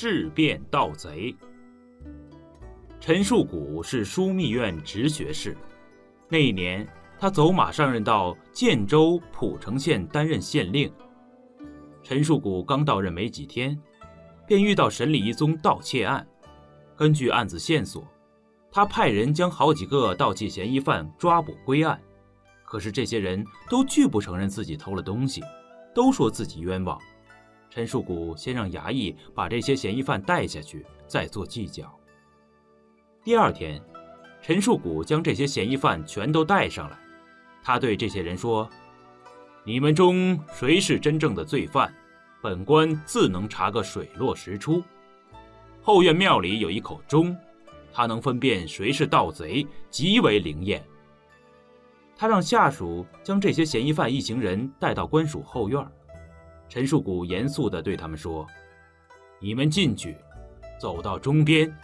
质变盗贼。陈树谷是枢密院直学士，那一年他走马上任到建州蒲城县担任县令。陈树谷刚到任没几天，便遇到审理一宗盗窃案。根据案子线索，他派人将好几个盗窃嫌疑犯抓捕归案。可是这些人都拒不承认自己偷了东西，都说自己冤枉。陈树谷先让衙役把这些嫌疑犯带下去，再做计较。第二天，陈树谷将这些嫌疑犯全都带上来，他对这些人说：“你们中谁是真正的罪犯？本官自能查个水落石出。后院庙里有一口钟，它能分辨谁是盗贼，极为灵验。”他让下属将这些嫌疑犯一行人带到官署后院。陈树谷严肃地对他们说：“你们进去，走到钟边，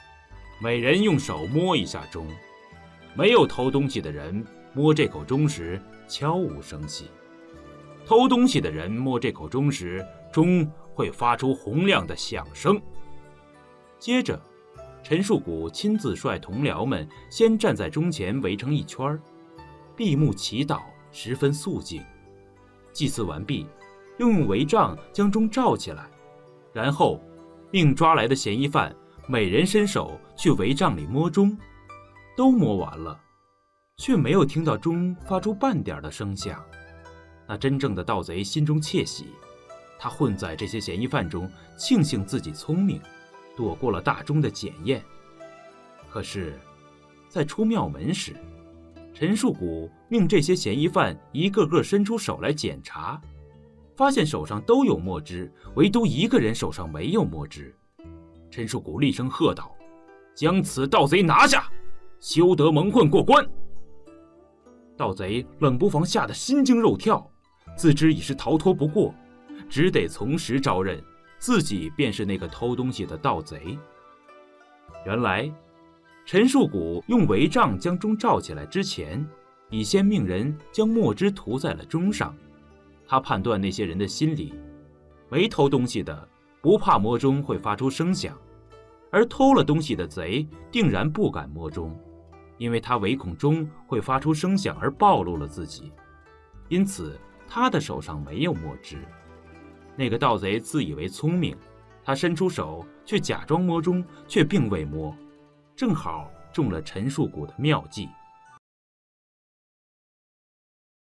每人用手摸一下钟。没有偷东西的人摸这口钟时悄无声息；偷东西的人摸这口钟时，钟会发出洪亮的响声。”接着，陈树谷亲自率同僚们先站在钟前围成一圈儿。闭目祈祷，十分肃静。祭祀完毕，又用帷帐将钟罩起来，然后命抓来的嫌疑犯每人伸手去帷帐里摸钟。都摸完了，却没有听到钟发出半点的声响。那真正的盗贼心中窃喜，他混在这些嫌疑犯中，庆幸自己聪明，躲过了大钟的检验。可是，在出庙门时，陈树谷命这些嫌疑犯一个个伸出手来检查，发现手上都有墨汁，唯独一个人手上没有墨汁。陈树谷厉声喝道：“将此盗贼拿下，休得蒙混过关！”盗贼冷不防吓得心惊肉跳，自知已是逃脱不过，只得从实招认，自己便是那个偷东西的盗贼。原来。陈树谷用帷帐将钟罩起来之前，已先命人将墨汁涂在了钟上。他判断那些人的心理：没偷东西的不怕摸钟会发出声响，而偷了东西的贼定然不敢摸钟，因为他唯恐钟会发出声响而暴露了自己。因此，他的手上没有墨汁。那个盗贼自以为聪明，他伸出手去假装摸钟，却并未摸。正好中了陈树谷的妙计。